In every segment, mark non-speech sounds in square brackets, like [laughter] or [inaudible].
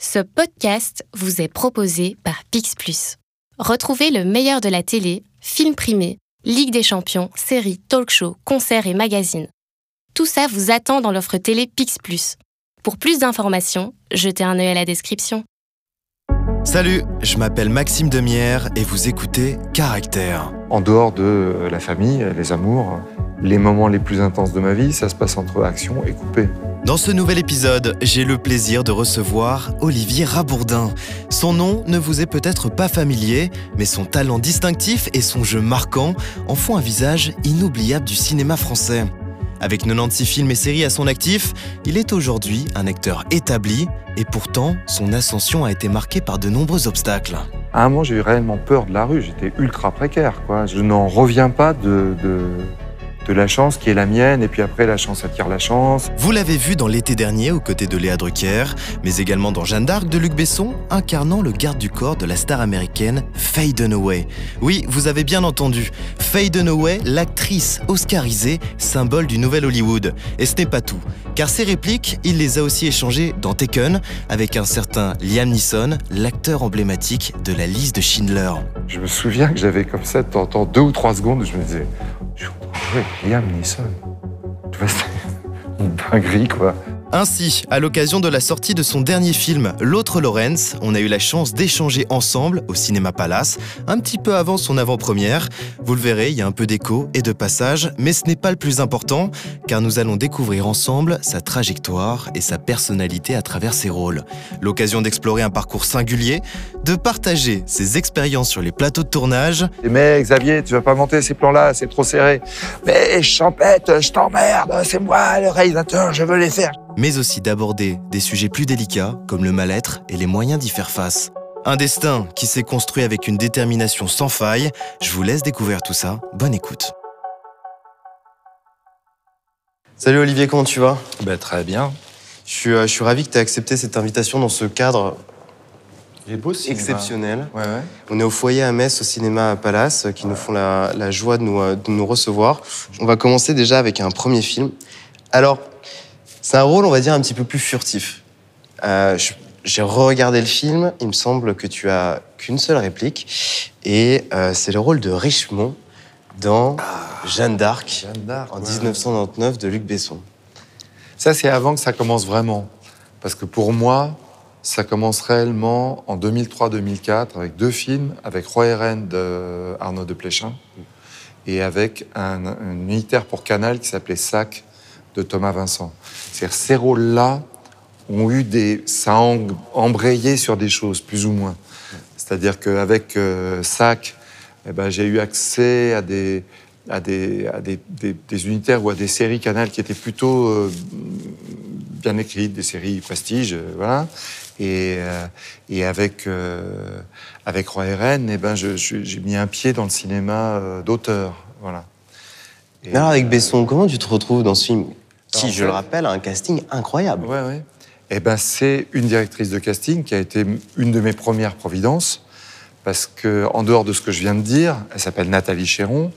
Ce podcast vous est proposé par Pix Plus. Retrouvez le meilleur de la télé, films primés, Ligue des champions, séries, talk-shows, concerts et magazines. Tout ça vous attend dans l'offre télé Pix Plus. Pour plus d'informations, jetez un œil à la description. Salut, je m'appelle Maxime Demière et vous écoutez Caractère. En dehors de la famille, les amours, les moments les plus intenses de ma vie, ça se passe entre action et coupé. Dans ce nouvel épisode, j'ai le plaisir de recevoir Olivier Rabourdin. Son nom ne vous est peut-être pas familier, mais son talent distinctif et son jeu marquant en font un visage inoubliable du cinéma français. Avec 96 films et séries à son actif, il est aujourd'hui un acteur établi et pourtant son ascension a été marquée par de nombreux obstacles. À un moment, j'ai eu réellement peur de la rue. J'étais ultra précaire. Quoi. Je n'en reviens pas de, de, de la chance qui est la mienne, et puis après, la chance attire la chance. Vous l'avez vu dans l'été dernier aux côtés de Léa Drucker, mais également dans Jeanne d'Arc de Luc Besson, incarnant le garde du corps de la star américaine Faye Dunaway. Oui, vous avez bien entendu, Faye Dunaway, l'actrice oscarisée, symbole du nouvel Hollywood. Et ce n'est pas tout, car ses répliques, il les a aussi échangées dans Taken, avec un certain Liam Neeson, l'acteur emblématique de la liste de Schindler. Je me souviens que j'avais comme ça, de temps en temps, deux ou trois secondes, je me disais, je suis oui, Liam Neeson. Tu vois, c'est [laughs] une dinguerie, quoi. Ainsi, à l'occasion de la sortie de son dernier film, L'autre Lawrence, on a eu la chance d'échanger ensemble au Cinéma Palace, un petit peu avant son avant-première. Vous le verrez, il y a un peu d'écho et de passage, mais ce n'est pas le plus important, car nous allons découvrir ensemble sa trajectoire et sa personnalité à travers ses rôles. L'occasion d'explorer un parcours singulier, de partager ses expériences sur les plateaux de tournage. Mais Xavier, tu vas pas monter ces plans-là, c'est trop serré. Mais Champette, je t'emmerde, c'est moi le réalisateur, je veux les faire mais aussi d'aborder des sujets plus délicats comme le mal-être et les moyens d'y faire face. Un destin qui s'est construit avec une détermination sans faille. Je vous laisse découvrir tout ça. Bonne écoute. Salut Olivier, comment tu vas? Ben, Très bien. Je suis, euh, je suis ravi que tu aies accepté cette invitation dans ce cadre beau exceptionnel. Ouais, ouais. On est au foyer à Metz, au cinéma Palace, qui nous font la, la joie de nous, euh, de nous recevoir. On va commencer déjà avec un premier film. Alors, c'est un rôle, on va dire, un petit peu plus furtif. Euh, j'ai re-regardé le film, il me semble que tu as qu'une seule réplique, et euh, c'est le rôle de Richemont dans Jeanne d'Arc en 1999 de Luc Besson. Ça, c'est avant que ça commence vraiment. Parce que pour moi, ça commence réellement en 2003-2004 avec deux films, avec Roy Rennes de Arnaud de Pléchin et avec un, un militaire pour Canal qui s'appelait Sac de Thomas Vincent. C'est-à-dire ces rôles-là ont eu des, ça a embrayé sur des choses plus ou moins. C'est-à-dire qu'avec euh, SAC, eh ben, j'ai eu accès à des, à, des, à des, des, unitaires ou à des séries canal qui étaient plutôt euh, bien écrites, des séries prestige, euh, voilà. Et, euh, et avec, avec Roy RN, eh ben, j'ai mis un pied dans le cinéma d'auteur, voilà. Et Alors avec Besson, comment tu te retrouves dans ce film? Qui, je le rappelle, a un casting incroyable. Ouais, ouais. Eh ben, c'est une directrice de casting qui a été une de mes premières providences, parce que en dehors de ce que je viens de dire, elle s'appelle Nathalie Chéron,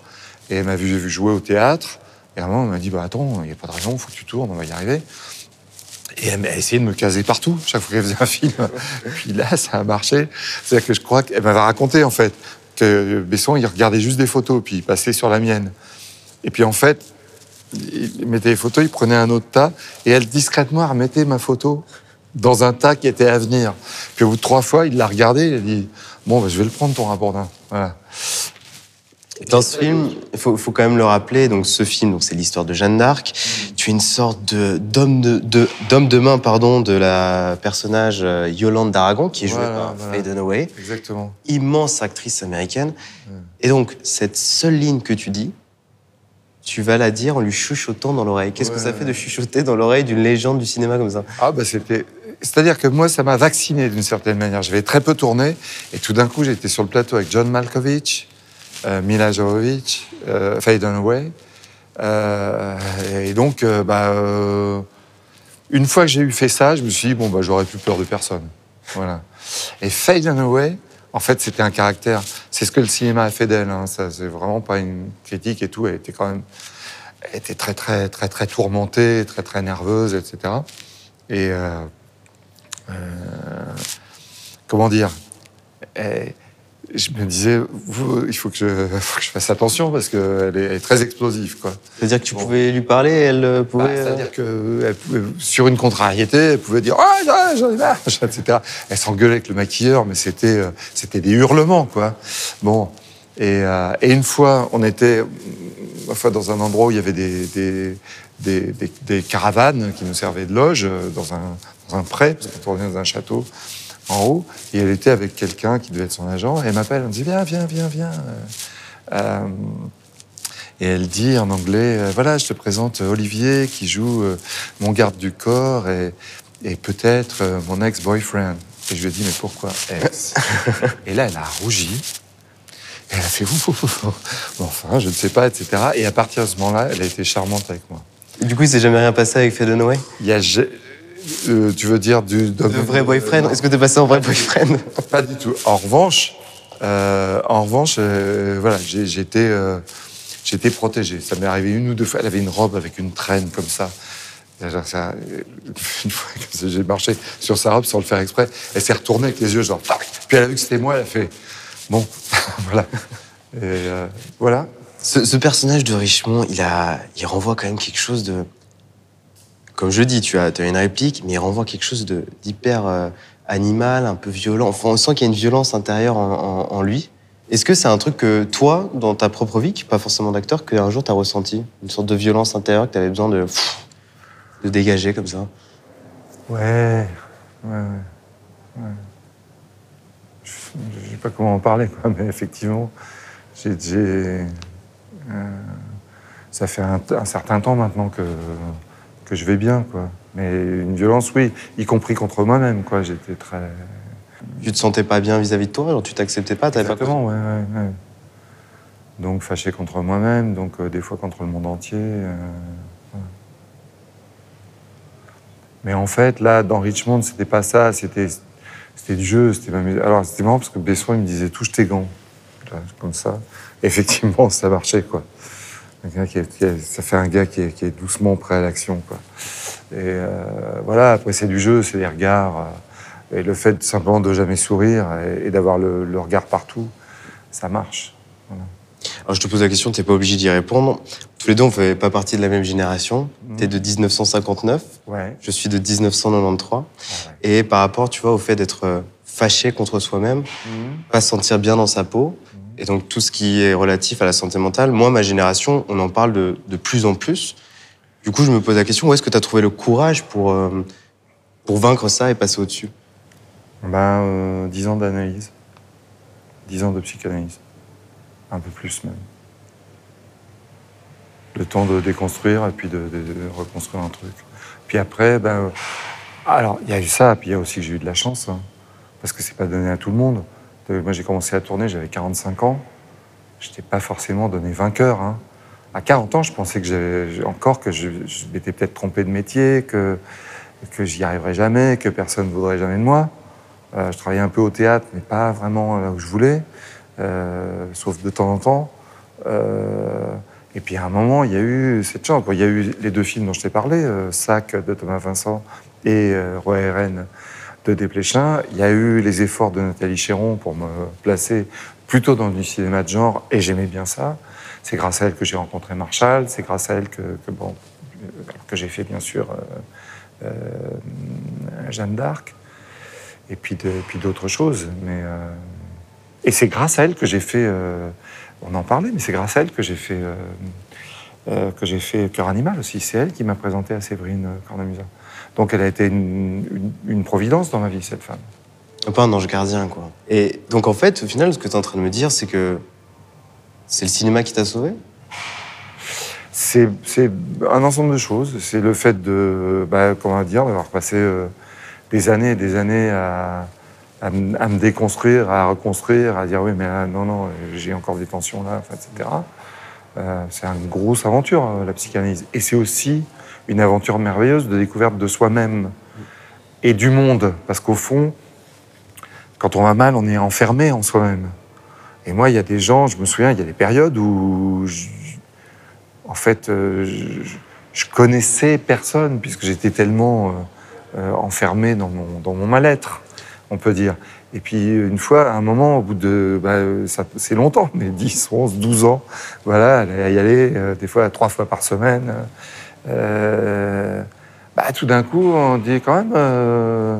et elle m'a vu jouer au théâtre. Et à un moment, elle m'a dit bah attends, il n'y a pas de raison, il faut que tu tournes, on va y arriver. Et elle a essayé de me caser partout, chaque fois qu'elle faisait un film. [laughs] Puis là, ça a marché. C'est-à-dire que je crois qu'elle m'avait raconté, en fait, que Besson, il regardait juste des photos, puis il passait sur la mienne. Et puis, en fait, il mettait les photos, il prenait un autre tas, et elle discrètement remettait ma photo dans un tas qui était à venir. Puis au bout de trois fois, il l'a regardé, il a dit Bon, bah, je vais le prendre, ton rapport Voilà. Dans ce film, il faut, faut, quand même le rappeler, donc ce film, donc c'est l'histoire de Jeanne d'Arc. Tu es une sorte de d'homme de, d'homme de, main, pardon, de la personnage euh, Yolande d'Aragon, qui est jouée par Faye Dunaway. Exactement. Immense actrice américaine. Et donc cette seule ligne que tu dis, tu vas la dire en lui chuchotant dans l'oreille. Qu'est-ce que ça fait de chuchoter dans l'oreille d'une légende du cinéma comme ça? Ah bah c'était... C'est-à-dire que moi, ça m'a vacciné d'une certaine manière. J'avais très peu tourné, et tout d'un coup, j'étais sur le plateau avec John Malkovich, euh, Mila Jovovich, euh, Faye Dunaway. Euh, et donc, euh, bah, une fois que j'ai eu fait ça, je me suis dit, bon, bah, j'aurais plus peur de personne. Voilà. Et Faye Dunaway, en fait, c'était un caractère. C'est ce que le cinéma a fait d'elle. Hein. Ça, c'est vraiment pas une critique et tout. Elle était quand même, elle était très, très, très, très tourmentée, très, très nerveuse, etc. Et, euh, comment dire? Je me disais, il faut que, je, [laughs] faut que je fasse attention parce qu'elle est, elle est très explosive. C'est-à-dire que tu pouvais lui parler, elle euh, pouvait. Bah, C'est-à-dire que sur une contrariété, elle pouvait dire Ah, j'en ai marre, [laughs] etc. Elle s'engueulait avec le maquilleur, mais c'était euh, des hurlements, quoi. Bon. Et, euh, et, une fois, on était une fois, dans un endroit où il y avait des, des, des, des caravanes qui nous servaient de loge, dans un, dans un pré, parce qu'on tournait dans un château en haut, et elle était avec quelqu'un qui devait être son agent, et elle m'appelle, elle me dit Viens, viens, viens, viens. Euh, et elle dit en anglais euh, Voilà, je te présente Olivier qui joue euh, mon garde du corps et, et peut-être mon ex-boyfriend. Et je lui ai dit Mais pourquoi ex [laughs] Et là, elle a rougi. Et elle a fait Enfin, je ne sais pas, etc. Et à partir de ce moment-là, elle a été charmante avec moi. Du coup, il s'est jamais rien passé avec Noé? Il y a euh, tu veux dire du... De vrai boyfriend Est-ce que tu es passé en vrai boyfriend [laughs] Pas du tout. En revanche, euh, en revanche, euh, voilà, j'étais, j'étais protégé. Ça m'est arrivé une ou deux fois. Elle avait une robe avec une traîne comme ça. ça [laughs] une fois que j'ai marché sur sa robe sans le faire exprès, elle s'est retournée avec les yeux genre. Puis elle a vu que c'était moi. Elle a fait bon, [laughs] voilà. Et voilà. Ce, ce, personnage de Richemont, il a, il renvoie quand même quelque chose de comme je dis, tu as, une réplique, mais il renvoie quelque chose d'hyper euh, animal, un peu violent. On sent qu'il y a une violence intérieure en, lui. Est-ce que c'est un truc que toi, dans ta propre vie, qui pas forcément d'acteur, qu'un jour tu as ressenti? Une sorte de violence intérieure que tu avais besoin de, dégager comme ça? Ouais, ouais, ouais. Je sais pas comment en parler, mais effectivement, j'ai. Euh, ça fait un certain temps maintenant que que je vais bien, quoi. Mais une violence, oui, y compris contre moi-même, quoi. J'étais très. Tu te sentais pas bien vis-à-vis de toi, alors tu t'acceptais pas, Exactement, pas... ouais, ouais, ouais, Donc fâché contre moi-même, donc euh, des fois contre le monde entier. Euh, Mais en fait, là, dans Richmond, c'était pas ça, c'était c'était du jeu, c'était Alors c'était marrant parce que Besson, il me disait touche tes gants, comme ça. Effectivement, ça marchait, quoi ça fait un gars qui est, doucement prêt à l'action. Et euh, voilà, après c'est du jeu, c'est des regards. Euh, et le fait simplement de jamais sourire et, d'avoir le, regard partout, ça marche. Alors je te pose la question, tu n'es pas obligé d'y répondre. Tous les deux, on ne fait pas partie de la même génération. Mmh. Tu es de 1959, ouais. je suis de 1993. Et par rapport, tu vois, au fait d'être fâché contre soi-même, mmh. pas se sentir bien dans sa peau, et donc tout ce qui est relatif à la santé mentale, moi, ma génération, on en parle de, de plus en plus. Du coup, je me pose la question, où est-ce que tu as trouvé le courage pour, euh, pour vaincre ça et passer au-dessus? Ben, euh, ans d'analyse, dix ans de psychanalyse, un peu plus même. Le temps de déconstruire et puis de, reconstruire un truc. Puis après, ben, alors il y a eu ça, puis il y a aussi que j'ai eu de la chance, hein, parce que c'est pas donné à tout le monde. Moi, j'ai commencé à tourner, j'avais 45 ans. Je n'étais pas forcément donné vainqueur. Hein. À 40 ans, je pensais que encore que je, m'étais peut-être trompé de métier, que, que j'y arriverais jamais, que personne ne voudrait jamais de moi. Euh, je travaillais un peu au théâtre, mais pas vraiment là où je voulais, euh, sauf de temps en temps. Euh, et puis à un moment, il y a eu cette chance. Il y a eu les deux films dont je t'ai parlé, Sac de Thomas Vincent et Roi RN de Desplechin. Il y a eu les efforts de Nathalie Chéron pour me placer plutôt dans du cinéma de genre, et j'aimais bien ça. C'est grâce à elle que j'ai rencontré Marshall, c'est grâce à elle que, bon, que j'ai fait bien sûr euh, euh, Jeanne d'Arc, et puis, d'autres choses. Mais, euh, et c'est grâce à elle que j'ai fait, on en parlait, mais c'est grâce à elle que j'ai fait, que j'ai fait Cœur Animal aussi. C'est elle qui m'a présenté à Séverine Cornemuse. Donc elle a été une, providence dans ma vie, cette femme. Un peu un ange gardien, quoi. Et donc en fait, au final, ce que tu es en train de me dire, c'est que c'est le cinéma qui t'a sauvé? C'est un ensemble de choses. C'est le fait de, bah, comment dire, d'avoir passé euh, des années et des années à, me déconstruire, à reconstruire, à dire oui, mais non, non, j'ai encore des tensions là, etc. Euh, c'est une grosse aventure, euh, la psychanalyse. Et c'est aussi une aventure merveilleuse de découverte de soi-même et du monde. Parce qu'au fond, quand on va mal, on est enfermé en soi-même. Et moi, il y a des gens, je me souviens, il y a des périodes où, en fait, euh, je, connaissais personne, puisque j'étais tellement euh, enfermé dans mon, mal-être, on peut dire. Et puis, une fois, à un moment, au bout de. Bah, c'est longtemps, mais 10, 11, 12 ans, voilà, à y aller, euh, des fois trois fois par semaine. euh, bah, tout d'un coup, on dit quand même. euh,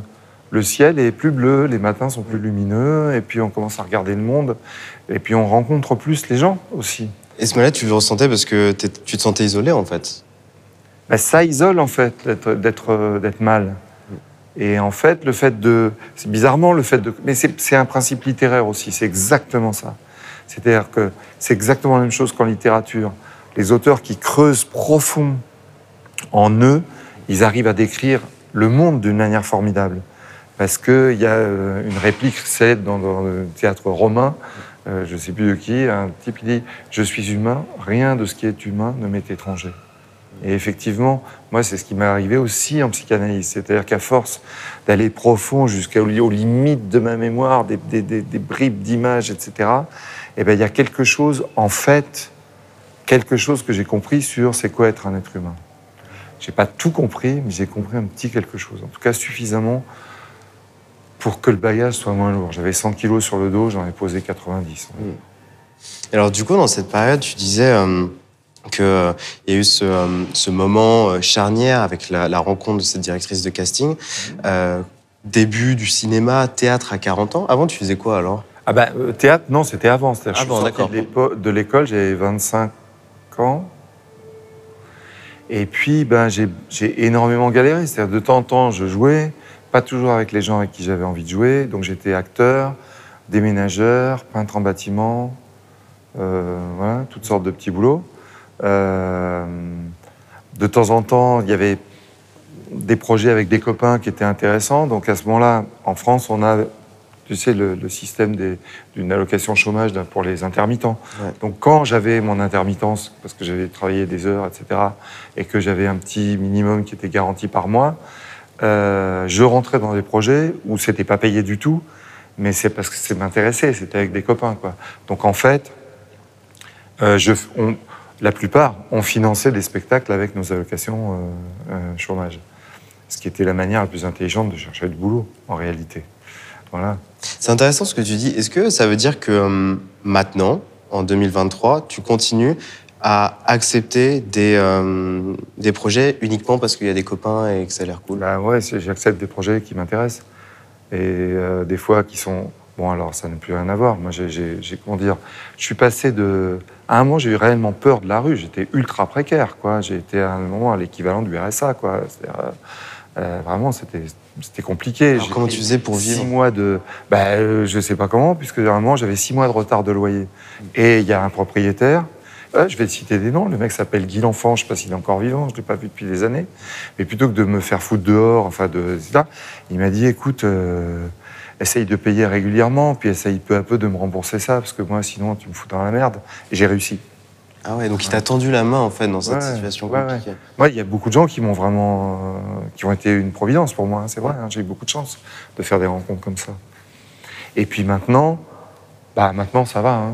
le ciel est plus bleu, les matins sont plus lumineux, et puis on commence à regarder le monde, et puis on rencontre plus les gens aussi. Et ce moment-là, tu le ressentais parce que tu te sentais isolé, en fait? Bah, ça isole en fait d'être- euh, mal. Et en fait, le fait de, c'est bizarrement le fait de, mais c'est un principe littéraire aussi. C'est exactement ça. C'est-à-dire que c'est exactement la même chose qu'en littérature. Les auteurs qui creusent profond en eux, ils arrivent à décrire le monde d'une manière formidable. Parce qu'il y a euh, une réplique célèbre dans, dans le théâtre romain, euh, je ne sais plus de qui, un type qui dit Je suis humain, rien de ce qui est humain ne m'est étranger. Et effectivement, moi, c'est ce qui m'est arrivé aussi en psychanalyse. C'est-à-dire qu'à force d'aller profond jusqu'aux aux limites de ma mémoire, des, des- bribes d'images, etc., eh ben, il y a quelque chose, en fait, quelque chose que j'ai compris sur c'est quoi être un être humain. J'ai pas tout compris, mais j'ai compris un petit quelque chose. En tout cas, suffisamment pour que le bagage soit moins lourd. J'avais 100 kilos sur le dos, j'en ai posé 90. Et Alors, du coup, dans cette période, tu disais euh, qu'il y a eu ce, euh, ce moment euh, charnière avec la, la rencontre de cette directrice de casting. Euh, début du cinéma, théâtre à 40 ans. Avant, tu faisais quoi alors? Ah ben, euh, théâtre, non, c'était avant. C'est-à-dire, je suis Avant, sorti d'accord. de l'épo- de l'école, j'avais 25 ans. Et puis, ben, j'ai énormément galéré. C'est-à-dire, de temps en temps, je jouais, pas toujours avec les gens avec qui j'avais envie de jouer. Donc, j'étais acteur, déménageur, peintre en bâtiment, euh, voilà, toutes sortes de petits boulots. Euh, de temps en temps, il y avait des projets avec des copains qui étaient intéressants. Donc, à ce moment-là, en France, on a tu sais, le, le système d'une allocation chômage pour les intermittents. Ouais. Donc, quand j'avais mon intermittence, parce que j'avais travaillé des heures, etc., et que j'avais un petit minimum qui était garanti par mois, euh, je rentrais dans des projets où c'était pas payé du tout, mais c'est parce que ça m'intéressait, c'était avec des copains, quoi. Donc, en fait, euh, je, on- la plupart ont financé des spectacles avec nos allocations euh, chômage. Ce qui était la manière la plus intelligente de chercher du boulot, en réalité. Voilà. C'est intéressant ce que tu dis. Est-ce que ça veut dire que euh, maintenant, en 2023, tu continues à accepter des, euh, des projets uniquement parce qu'il y a des copains et que ça a l'air cool? Bah ouais, j'accepte des projets qui m'intéressent. Et euh, des fois qui sont. Bon, alors ça n'a plus rien à voir. Moi, j'ai- comment dire Je suis passé de. À un moment, j'ai eu réellement peur de la rue. J'étais ultra précaire, quoi. J'ai été à un moment à l'équivalent du RSA, quoi. Euh, vraiment, c'était, c'était compliqué. Alors, comment tu faisais pour six vivre mois de. Bah, euh, je sais pas comment, puisque moment, j'avais six mois de retard de loyer. Et il y a un propriétaire. euh, je vais te citer des noms. Le mec s'appelle Guy L'Enfant. Je sais pas s'il est encore vivant. Je l'ai pas vu depuis des années. Mais plutôt que de me faire foutre dehors, enfin de il m'a dit écoute, euh, essaye de payer régulièrement, puis essaye peu à peu de me rembourser ça, parce que moi, sinon, tu me fous dans la merde. Et j'ai réussi. Ah ouais, donc il t'a tendu la main en fait dans cette Ouais, situation ouais, compliquée. Moi, il y a beaucoup de gens qui m'ont vraiment, euh, qui ont été une providence pour moi. hein, c'est vrai. hein, j'ai eu beaucoup de chance de faire des rencontres comme ça. Et puis maintenant, bah maintenant ça va. hein.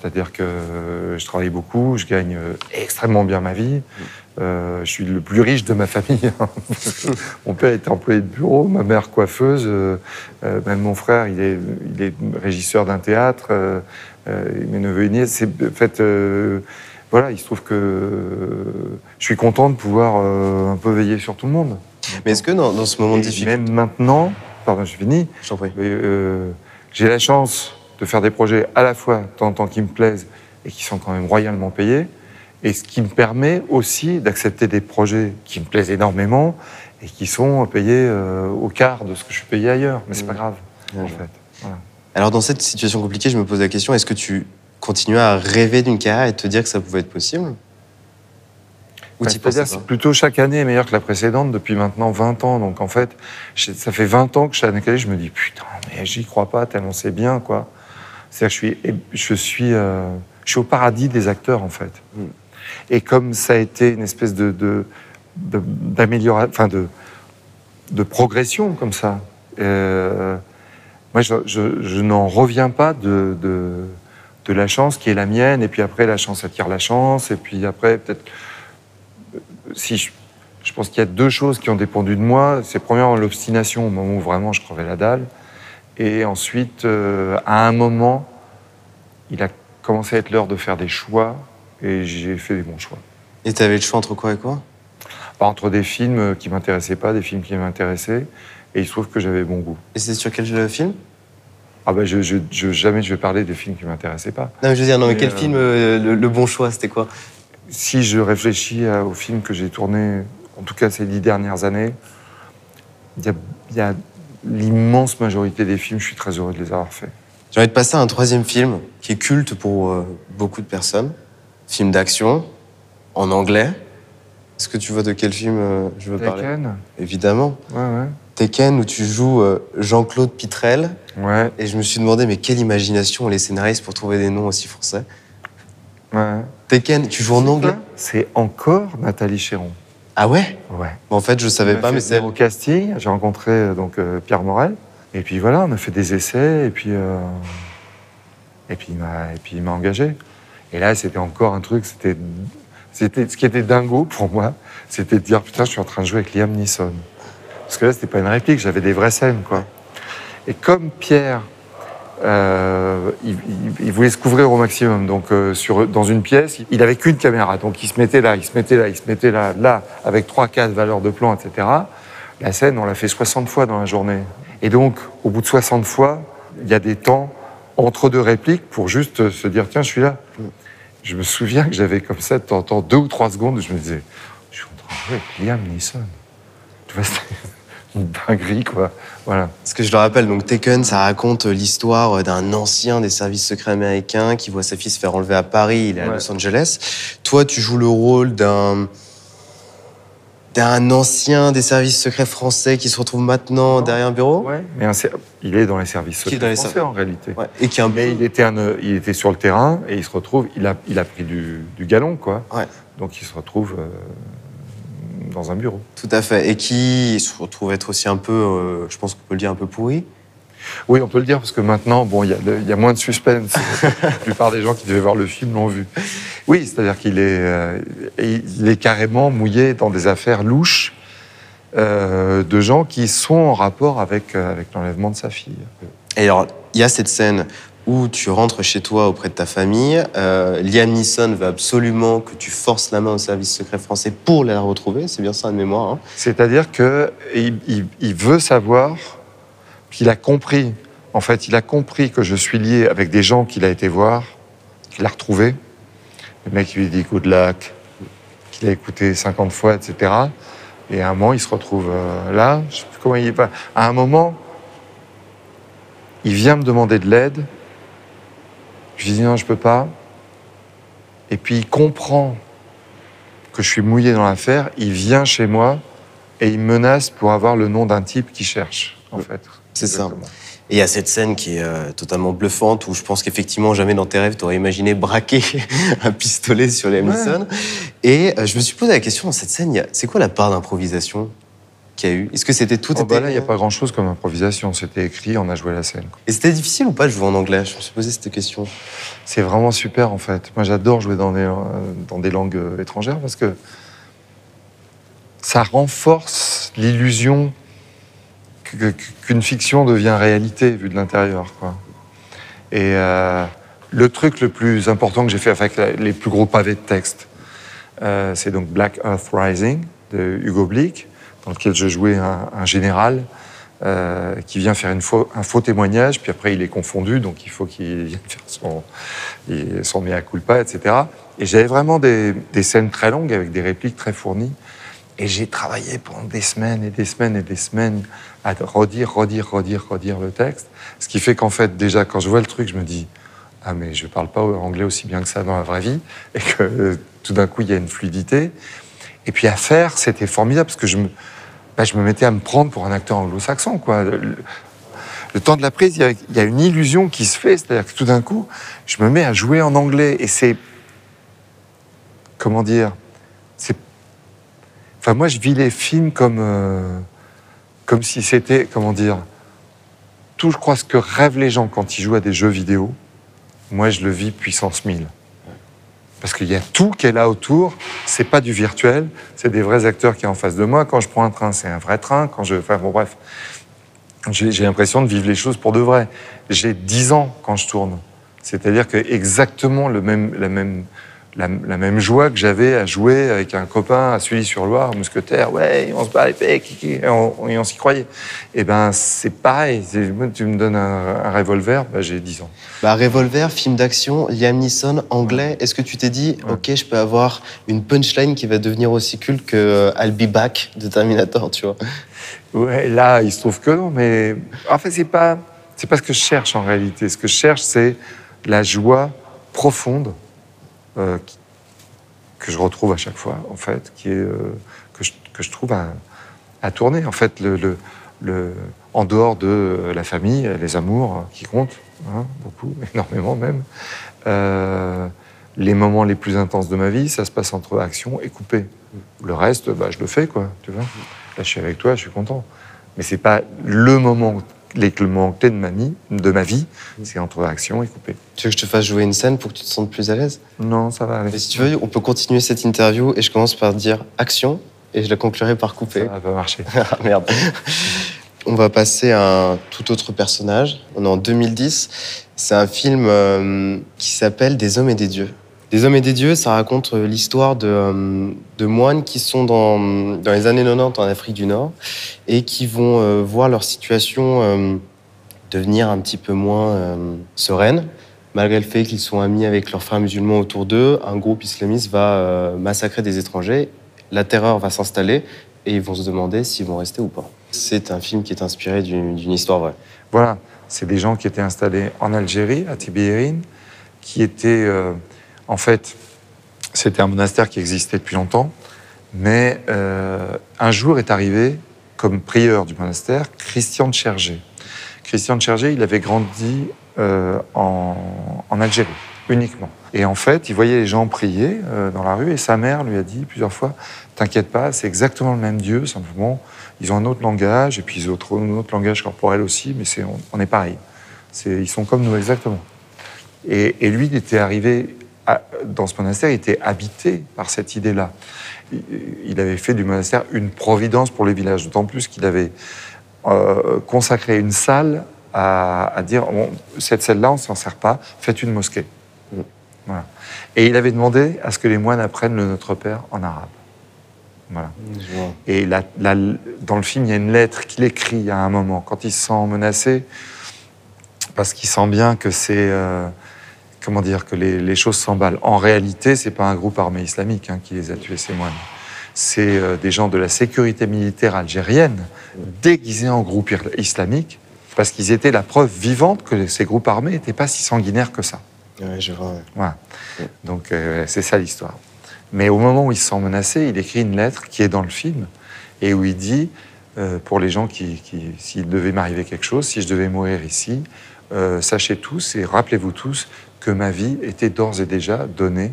C'est-à-dire que je travaille beaucoup, je gagne euh, extrêmement bien ma vie. Euh, je suis le plus riche de ma famille. [laughs] mon père était employé de bureau, ma mère coiffeuse, euh, même mon frère, il est, il est régisseur d'un théâtre. Euh, mes neveux et nièces, en fait, euh, voilà, il se trouve que euh, je suis content de pouvoir un peu veiller sur tout le monde. Mais est-ce que dans, dans ce moment difficulté. même maintenant, pardon, je. Mais, euh, j'ai la chance de faire des projets à la fois de temps en temps qui me plaisent et qui sont quand même royalement payés, et ce qui me permet aussi d'accepter des projets qui me plaisent énormément et qui sont payés euh, au quart de ce que je suis payé ailleurs. Mais c'est pas Mmh. grave, en fait. Voilà. Alors dans cette situation compliquée, je me pose la question est-ce que tu continuais à rêver d'une carrière et te dire que ça pouvait être possible Ou C'est-à-dire, plutôt chaque année meilleure que la précédente depuis maintenant 20 ans. Donc en fait, ça fait 20 ans que chaque année, je me dis putain, mais j'y crois pas tellement c'est bien quoi. C'est-à-dire que je suis, je suis, euh, je suis au paradis des acteurs en fait. Mm. Et comme ça a été une espèce de de- enfin de de progression comme ça. euh, moi, je, je- je n'en reviens pas de, de de la chance qui est la mienne, et puis après la chance attire la chance, et puis après peut-être si je, Je pense qu'il y a deux choses qui ont dépendu de moi. C'est premièrement l'obstination au moment où vraiment je crevais la dalle. Et ensuite, euh, à un moment, il a commencé à être l'heure de faire des choix et j'ai fait des bons choix. Et t'avais le choix entre quoi et quoi? Pas entre des films qui m'intéressaient pas, des films qui m'intéressaient. Et il se trouve que j'avais bon goût. Et c'est sur quel euh, film? Ah je, je- je- jamais je vais parler des films qui m'intéressaient pas. Non, mais je veux dire, non, mais Mais, quel euh, film, euh, le, le bon choix, c'était quoi? Si je réfléchis à- aux films que j'ai tournés, en tout cas ces dix dernières années, il y a, y a l'immense majorité des films, je suis très heureux de les avoir faits. J'ai envie de passer à un troisième film qui est culte pour euh, beaucoup de personnes. Film d'action, en anglais. Est-ce que tu vois de quel film euh, je veux parler? Taken Évidemment. Ouais, ouais. Tekken, où tu joues euh, Jean-Claude Pitrel. Ouais, Et je me suis demandé, mais quelle imagination ont les scénaristes pour trouver des noms aussi français ouais. Tekken, tu joues en anglais C'est encore Nathalie Chéron. Ah ouais? Ouais. Bon, En fait, je savais On a pas, mais c'est au casting. J'ai rencontré euh, donc euh, Pierre Morel. Et puis voilà, on a fait des essais. Et puis, euh, et puis il m'a, engagé. Et là, c'était encore un truc. C'était ce qui était dingo pour moi, c'était de dire putain, je suis en train de jouer avec Liam Neeson. Parce que là, c'était pas une réplique. J'avais des vraies scènes, quoi. Et comme Pierre, euh, il, voulait se couvrir au maximum. Donc, euh, dans une pièce, il avait qu'une caméra. Donc, il se mettait là, il se mettait là, il se mettait là, là, avec trois, quatre valeurs de plan, etc. La scène, on l'a fait 60 fois dans la journée. Et donc, au bout de 60 fois, il y a des temps entre deux répliques pour juste se dire tiens, je suis là. Je me souviens que j'avais comme ça de temps en temps deux ou trois secondes où je me disais je suis en train de jouer avec Liam Neeson. Tu vois, une dinguerie, quoi. Voilà. Parce que je le rappelle, donc Taken, ça raconte l'histoire d'un ancien des services secrets américains qui voit sa fille se faire enlever à Paris, il est à Ouais. Los Angeles. Toi, tu joues le rôle d'un d'un ancien des services secrets français qui se retrouve maintenant derrière un bureau? Ouais, mais un il est dans les services secrets dans les français en réalité. Ouais. Et qui un Mais il était, un- il était sur le terrain et il se retrouve, il a, il a pris du, du galon, quoi. Ouais. Donc il se retrouve euh, dans un bureau. Tout à fait. Et qui se retrouve être aussi un peu, euh, je pense qu'on peut le dire, un peu pourri. Oui, on peut le dire parce que maintenant, bon, il y, a y moins de suspense. [laughs] La plupart des gens qui devaient voir le film l'ont vu. Oui, c'est-à-dire qu'il est, euh, il est carrément mouillé dans des affaires louches euh, de gens qui sont en rapport avec, euh, avec l'enlèvement de sa fille. Et alors, il y a cette scène où tu rentres chez toi auprès de ta famille. Euh, Liam Neeson veut absolument que tu forces la main au service secret français pour la retrouver. C'est bien ça de mémoire. hein. C'est-à-dire qu'il il, il veut savoir qu'il a compris. En fait, il a compris que je suis lié avec des gens qu'il a été voir, qu'il a retrouvé. Le mec lui dit good luck, qu'il a écouté 50 fois, etc. Et à un moment, il se retrouve euh, là. Je sais plus comment il va. À un moment, il vient me demander de l'aide. Je lui dis non, je peux pas. Et puis il comprend que je suis mouillé dans l'affaire. Il vient chez moi et il menace pour avoir le nom d'un type qui cherche, en fait. C'est ça. Et il y a cette scène qui est euh, totalement bluffante où je pense qu'effectivement, jamais dans tes rêves, tu aurais imaginé braquer [laughs] un pistolet sur Ouais. Neeson. Et euh, je me suis posé la question dans cette scène, c'est quoi la part d'improvisation? Qu'il y a eu Est-ce que c'était tout Oh, était... bah là, il n'y a pas grand-chose comme improvisation. C'était écrit, on a joué la scène. quoi. Et c'était difficile ou pas de jouer en anglais? Je me suis posé cette question. C'est vraiment super, en fait. Moi, j'adore jouer dans des, dans des langues euh, étrangères parce que ça renforce l'illusion qu'une fiction devient réalité vue de l'intérieur. quoi. Et euh, le truc le plus important que j'ai fait avec les plus gros pavés de texte, euh, c'est donc Black Earth Rising de Hugo Blick, dans lequel je jouais un, général euh, qui vient faire un faux témoignage, puis après il est confondu, donc il faut qu'il [laughs] vienne faire son, son mea culpa, etc. Et j'avais vraiment des, scènes très longues avec des répliques très fournies. Et j'ai travaillé pendant des semaines et des semaines et des semaines à redire, redire, redire, redire le texte. Ce qui fait qu'en fait, déjà, quand je vois le truc, je me dis Ah, mais je parle pas anglais aussi bien que ça dans la vraie vie. Et que euh, tout d'un coup, il y a une fluidité. Et puis à faire, c'était formidable parce que je me, bah, je me mettais à me prendre pour un acteur anglo-saxon. Quoi. Le, temps de la prise, il y a- il y, a une illusion qui se fait. C'est-à-dire que tout d'un coup, je me mets à jouer en anglais. Et c'est. Comment dire C'est. Enfin, moi, je vis les films comme. euh, comme si c'était. Comment dire Tout, je crois, ce que rêvent les gens quand ils jouent à des jeux vidéo, moi, je le vis puissance 1000. Parce qu'il y a tout qui est là autour. C'est pas du virtuel, c'est des vrais acteurs qui sont en face de moi. Quand je prends un train, c'est un vrai train. Quand je, enfin bon, bref, j'ai l'impression de vivre les choses pour de vrai. J'ai 10 ans quand je tourne. C'est-à-dire que exactement le même, la même la, même joie que j'avais à jouer avec un copain à Sully-sur-Loire, mousquetaire, ouais, on se bat et on, on s'y croyait. Et eh ben, c'est pareil. Tu me donnes un, revolver, ben, j'ai 10 ans. Bah, revolver, film d'action, Liam Neeson, anglais. Est-ce que tu t'es dit, ok, je peux avoir une punchline qui va devenir aussi culte que euh, I'll be back de Terminator, tu vois? Ouais, là, il se trouve que non, mais en fait, c'est pas, c'est pas ce que je cherche en réalité. Ce que je cherche, c'est la joie profonde euh, que je retrouve à chaque fois, en fait, qui est, euh, que, je, que, je, trouve à, tourner. En fait, le, le, en dehors de la famille, les amours qui comptent, hein, beaucoup, [laughs] énormément même, euh, les moments les plus intenses de ma vie, ça se passe entre action et coupé. Le reste, bah, je le fais, quoi, tu vois. Là, je suis avec toi, je suis content. Mais c'est pas le moment les moments clés de ma vie, de ma vie c'est entre action et coupé. Tu veux que je te fasse jouer une scène pour que tu te sentes plus à l'aise? Non, ça va aller. si tu veux, on peut continuer cette interview et je commence par dire action et je la conclurai par coupé. Ça va marcher. [laughs] ah merde. on va passer à un tout autre personnage. On est en 2010. C'est un film euh, qui s'appelle Des hommes et des dieux. Des hommes et des dieux, ça raconte euh, l'histoire de, euh, de, moines qui sont dans, dans, les années 90 en Afrique du Nord et qui vont euh, voir leur situation devenir un petit peu moins sereine. Malgré le fait qu'ils sont amis avec leurs frères musulmans autour d'eux, un groupe islamiste va massacrer des étrangers, la terreur va s'installer et ils vont se demander s'ils vont rester ou pas. C'est un film qui est inspiré d'une histoire vraie. Voilà, c'est des gens qui étaient installés en Algérie, à Tibérine, qui étaient en fait, c'était un monastère qui existait depuis longtemps, mais euh, un jour est arrivé, comme prieur du monastère, Christian de Chergé. Christian de Chergé, il avait grandi euh, en, Algérie, uniquement. Et en fait, il voyait les gens prier euh, dans la rue, et sa mère lui a dit plusieurs fois T'inquiète pas, c'est exactement le même Dieu, simplement, ils ont un autre langage, et puis ils ont un autre langage corporel aussi, mais on, est pareil. ils sont comme nous, exactement. Et, et lui, il était arrivé dans ce monastère, il était habité par cette idée-là. Il avait fait du monastère une providence pour les villages, d'autant plus qu'il avait euh, consacré une salle à, dire cette salle-là, on ne s'en sert pas, faites une mosquée. Voilà. Et il avait demandé à ce que les moines apprennent le Notre Père en arabe. Voilà. Et dans le film, il y a une lettre qu'il écrit à un moment, quand il se sent menacé, parce qu'il sent bien que c'est. Euh, comment dire, que les, choses s'emballent. En réalité, c'est pas un groupe armé islamique hein, qui les a tués, ces moines. C'est euh, des gens de la sécurité militaire algérienne déguisés en groupe islamique parce qu'ils étaient la preuve vivante que ces groupes armés n'étaient pas si sanguinaires que ça. Ouais, je vois. Donc euh, c'est ça l'histoire. Mais au moment où il se sent menacé, il écrit une lettre qui est dans le film et où il dit, euh, pour les gens qui, qui s'il devait m'arriver quelque chose, si je devais mourir ici, sachez tous et rappelez-vous tous que ma vie était d'ores et déjà donnée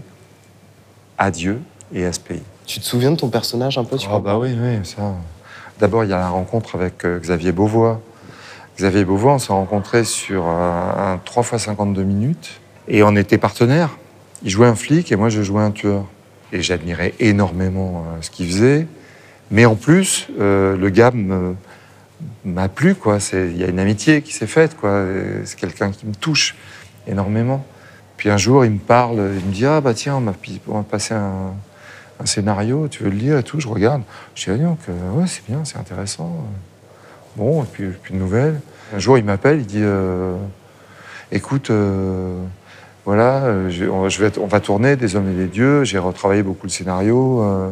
à Dieu et à ce pays. Tu te souviens de ton personnage un peu Ah bah oui, oui, ça. D'abord, il y a la rencontre avec euh, Xavier Beauvois. Xavier Beauvois, on s'est rencontrés sur un, 3 fois 52 minutes et on était partenaires. Il jouait un flic et moi je jouais un tueur. Et j'admirais énormément euh, ce qu'il faisait. Mais en plus, euh, le gars m'a plu, quoi. Il y a une amitié qui s'est faite, quoi. C'est quelqu'un qui me touche énormément. Puis un jour, il me parle, il me dit Ah, bah tiens, on m'a passé un, scénario, tu veux le lire et tout Je regarde. Je dis Ah, donc, ouais, c'est bien, c'est intéressant. Bon, et puis, puis une nouvelle. Un jour, il m'appelle, il dit euh, Écoute, euh, voilà, euh, on va tourner Des Hommes et des Dieux. J'ai retravaillé beaucoup le scénario.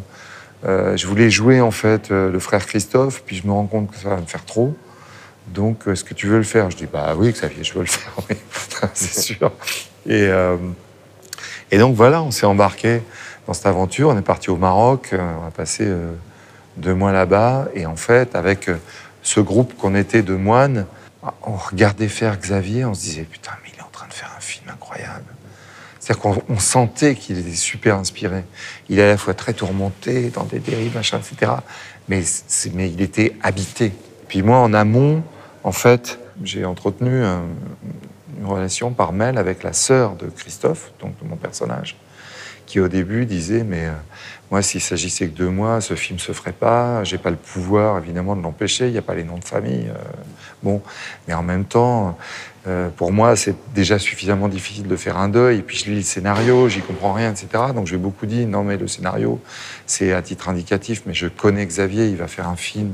je voulais jouer, en fait, le frère Christophe, puis je me rends compte que ça va me faire trop. Donc, est-ce que tu veux le faire? Je dis Bah oui, Xavier, je veux le faire, [laughs] [laughs] c'est sûr. Et, euh, et donc voilà, on s'est embarqué dans cette aventure. On est parti au Maroc, euh, on a passé euh, deux mois là-bas. Et en fait, avec ce groupe qu'on était de moines, on regardait faire Xavier, on se disait putain, mais il est en train de faire un film incroyable. C'est-à-dire qu'on sentait qu'il était super inspiré. Il est à la fois très tourmenté, dans des dérives, machin, etc. Mais, mais il était habité. Puis moi, en amont, en fait, j'ai entretenu une relation par mail avec la sœur de Christophe, donc de mon personnage, qui au début disait mais euh, moi s'il s'agissait que de moi, ce film se ferait pas, j'ai pas le pouvoir évidemment de l'empêcher, il n'y a pas les noms de famille. euh, bon, mais en même temps, euh, pour moi c'est déjà suffisamment difficile de faire un deuil. Et puis je lis le scénario, j'y comprends rien, etc. Donc j'ai beaucoup dit non mais le scénario c'est à titre indicatif, mais je connais Xavier, il va faire un film,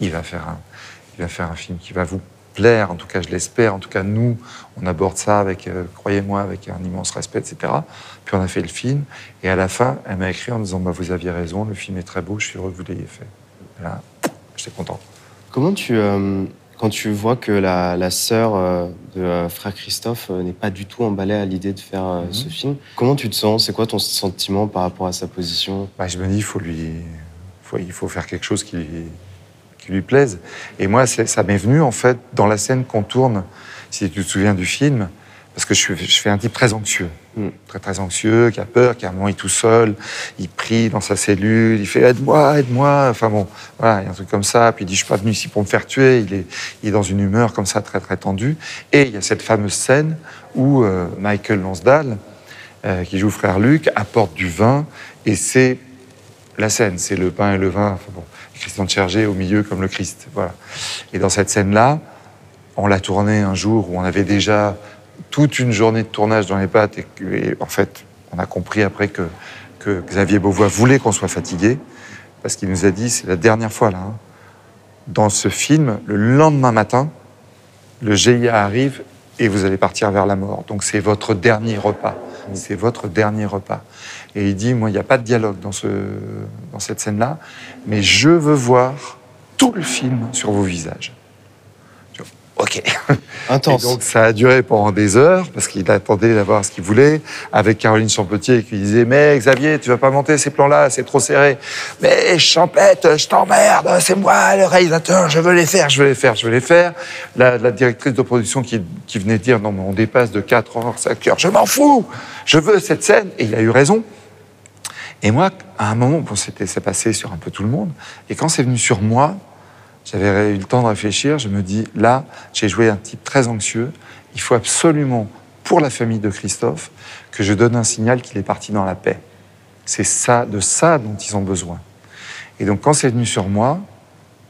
il va faire un, il va faire un film qui va vous plaire, en tout cas je l'espère, en tout cas nous, on aborde ça avec, euh, croyez-moi, avec un immense respect, etc. Puis on a fait le film, et à la fin, elle m'a écrit en disant, bah, vous aviez raison, le film est très beau, je suis heureux que vous l'ayez fait. Et là, j'étais content. Comment tu, euh, quand tu vois que la, la sœur euh, de frère Christophe n'est pas du tout emballée à l'idée de faire Mhm. ce film, comment tu te sens? C'est quoi ton sentiment par rapport à sa position? Bah, je me dis, il faut lui, faut, il faut faire quelque chose qui lui, qui lui plaise. Et moi, ça m'est venu en fait dans la scène qu'on tourne, si tu te souviens du film, parce que je, fais un type très anxieux, Mm. très très anxieux, qui a peur, qui à un moment est tout seul, il prie dans sa cellule, il fait aide-moi, aide-moi. Enfin bon, voilà, il y a un truc comme ça. Puis il dit je suis pas venu ici pour me faire tuer. Il est, il est dans une humeur comme ça très très tendue. Et il y a cette fameuse scène où euh, Michael Lonsdale, euh, qui joue frère Luc, apporte du vin et c'est la scène, c'est le pain et le vin. Enfin bon, Christian Chergé au milieu comme le Christ. Voilà. Et dans cette scène-là, on l'a tournée un jour où on avait déjà toute une journée de tournage dans les pattes et en fait, on a compris après que, que Xavier Beauvois voulait qu'on soit fatigué parce qu'il nous a dit c'est la dernière fois là. hein. Dans ce film, le lendemain matin, le GIA arrive et vous allez partir vers la mort. Donc c'est votre dernier repas. C'est votre dernier repas. Et il dit, moi, il n'y a pas de dialogue dans, ce, dans cette scène-là, mais je veux voir tout le film sur vos visages. Je Ok. Intense. Et donc ça a duré pendant des heures parce qu'il attendait d'avoir ce qu'il voulait avec Caroline Champetier qui disait mais Xavier tu vas pas monter ces plans-là c'est trop serré mais Champette je t'emmerde c'est moi le réalisateur je veux les faire je veux les faire je veux les faire la, la directrice de production qui, qui venait dire non mais on dépasse de 4 heures 5 heures je m'en fous je veux cette scène et il a eu raison et moi à un moment bon c'était c'est passé sur un peu tout le monde et quand c'est venu sur moi j'avais eu le temps de réfléchir. Je me dis, là, j'ai joué un type très anxieux. Il faut absolument, pour la famille de Christophe, que je donne un signal qu'il est parti dans la paix. C'est ça, de ça dont ils ont besoin. Et donc, quand c'est venu sur moi,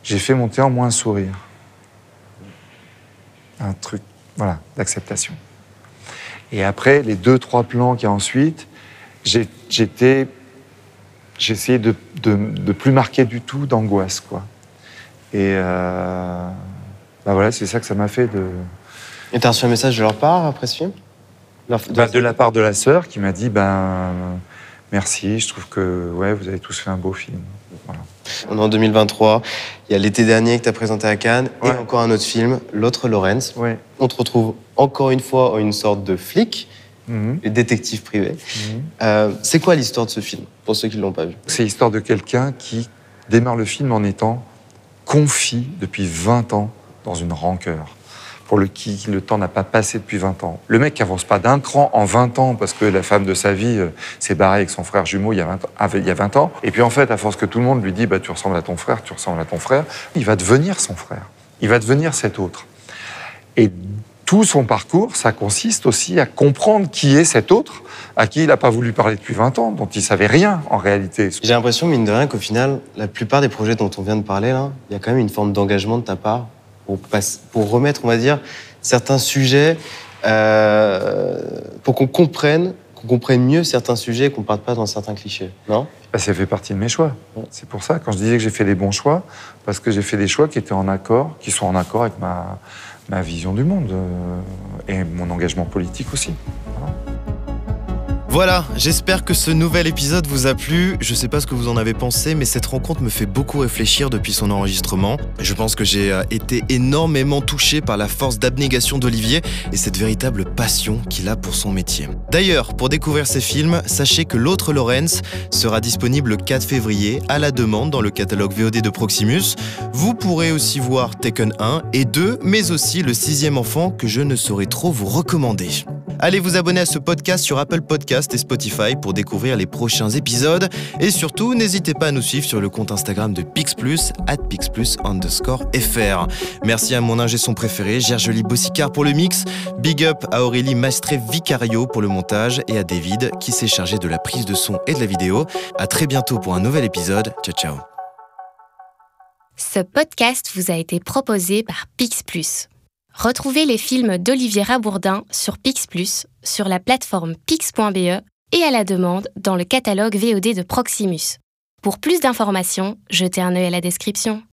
j'ai fait monter en moi un sourire. Un truc, voilà, d'acceptation. Et après, les deux, trois plans qu'il y a ensuite, j'étais. J'ai essayé de, de, de plus marquer du tout d'angoisse, quoi. Et euh, bah voilà, c'est ça que ça m'a fait de, Et t'as reçu un message de leur part après ce film? Leur- bah, de la part de la sœur qui m'a dit ben merci, je trouve que ouais, vous avez tous fait un beau film. Voilà. On est en 2023. Il y a l'été dernier que tu as présenté à Cannes et Ouais. encore un autre film, L'autre Lorenz. Ouais. On te retrouve encore une fois en une sorte de flic, Mhm. et détective privé. Mhm. Euh, c'est quoi l'histoire de ce film, pour ceux qui ne l'ont pas vu? C'est l'histoire de quelqu'un qui démarre le film en étant confit depuis 20 ans dans une rancœur. Pour le qui le temps n'a pas passé depuis 20 ans. Le mec qui avance pas d'un cran en 20 ans parce que la femme de sa vie euh, s'est barrée avec son frère jumeau il y, a 20, ans- avait- il y a 20 ans. Et puis en fait, à force que tout le monde lui dit bah, tu ressembles à ton frère, tu ressembles à ton frère, il va devenir son frère. Il va devenir cet autre. Et tout son parcours, ça consiste aussi à comprendre qui est cet autre à qui il n'a pas voulu parler depuis 20 ans, dont il savait rien en réalité. J'ai l'impression, mine de rien, qu'au final, la plupart des projets dont on vient de parler, là, il y a quand même une forme d'engagement de ta part pour remettre, on va dire, certains sujets, euh, pour qu'on comprenne, qu'on comprenne mieux certains sujets et qu'on ne parte pas dans certains clichés, non? Bah, ça fait partie de mes choix. C'est pour ça, quand je disais que j'ai fait les bons choix, parce que j'ai fait des choix qui étaient en accord, qui sont en accord avec ma, ma vision du monde euh, et mon engagement politique aussi. J'espère que ce nouvel épisode vous a plu. Je sais pas ce que vous en avez pensé, mais cette rencontre me fait beaucoup réfléchir depuis son enregistrement. Je pense que j'ai euh, été énormément touché par la force d'abnégation d'Olivier et cette véritable passion qu'il a pour son métier. D'ailleurs, pour découvrir ces films, sachez que L'autre Lorenz sera disponible le 4 février à la demande dans le catalogue VOD de Proximus. Vous pourrez aussi voir Taken 1 et 2, mais aussi le sixième enfant que je ne saurais trop vous recommander. Allez vous abonner à ce podcast sur Apple Podcast et Spotify pour découvrir les prochains épisodes. Et surtout, n'hésitez pas à nous suivre sur le compte Instagram de PixPlus, at PixPlus underscore FR. Merci à mon ingé son préféré, Gergely Bossicard pour le mix. Big up à Aurélie Mastré Vicario pour le montage et à David qui s'est chargé de la prise de son et de la vidéo. À très bientôt pour un nouvel épisode. Ciao ciao. Ce podcast vous a été proposé par PixPlus. Retrouvez les films d'Olivier Rabourdin sur PixPlus, sur la plateforme pix.be et à la demande dans le catalogue VOD de Proximus. Pour plus d'informations, jetez un œil à la description.